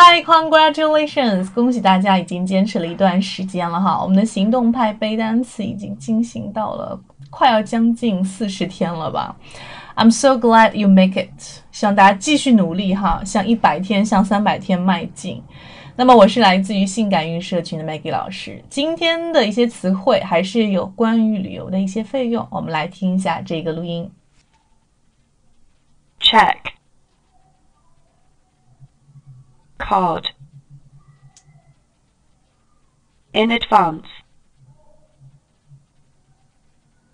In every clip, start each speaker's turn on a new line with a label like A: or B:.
A: Hi, congratulations！恭喜大家已经坚持了一段时间了哈，我们的行动派背单词已经进行到了快要将近四十天了吧。I'm so glad you make it！希望大家继续努力哈，向一百天、向三百天迈进。那么我是来自于性感运社群的 Maggie 老师，今天的一些词汇还是有关于旅游的一些费用，我们来听一下这个录音。
B: check card in advance.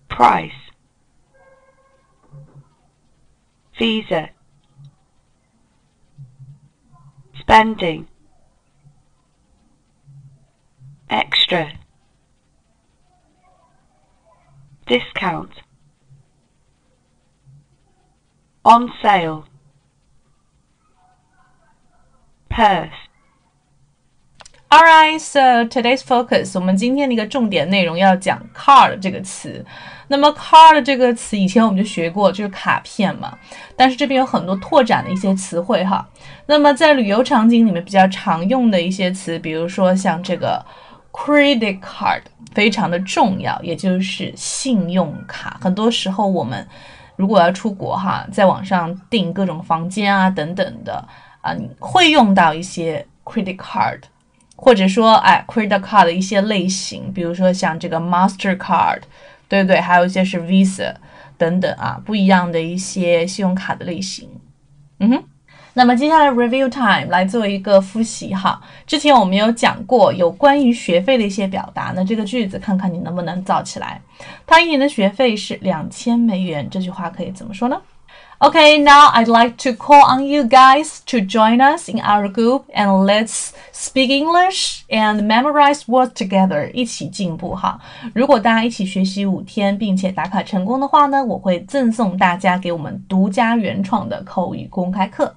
B: Price. Visa. Spending. Extra. Discount. On sale Pass.
A: Alright, so today's focus，我们今天的一个重点内容要讲 card 这个词。那么 card 这个词以前我们就学过，就是卡片嘛。但是这边有很多拓展的一些词汇哈。那么在旅游场景里面比较常用的一些词，比如说像这个 credit card，非常的重要，也就是信用卡。很多时候我们如果要出国哈，在网上订各种房间啊等等的啊，你会用到一些 credit card。或者说，哎，credit card 的一些类型，比如说像这个 Master Card，对不对？还有一些是 Visa 等等啊，不一样的一些信用卡的类型。嗯哼，那么接下来 review time 来做一个复习哈。之前我们有讲过有关于学费的一些表达，那这个句子看看你能不能造起来。他一年的学费是两千美元，这句话可以怎么说呢 ？Okay, now I'd like to call on you guys to join us in our group and let's speak English and memorize words together. 一起进步哈！如果大家一起学习五天，并且打卡成功的话呢，我会赠送大家给我们独家原创的口语公开课。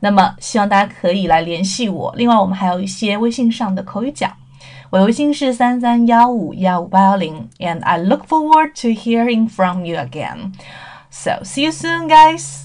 A: 那么希望大家可以来联系我。另外，我们还有一些微信上的口语角，我的微信是三三幺五幺五八幺零，and I look forward to hearing from you again. So, see you soon, guys!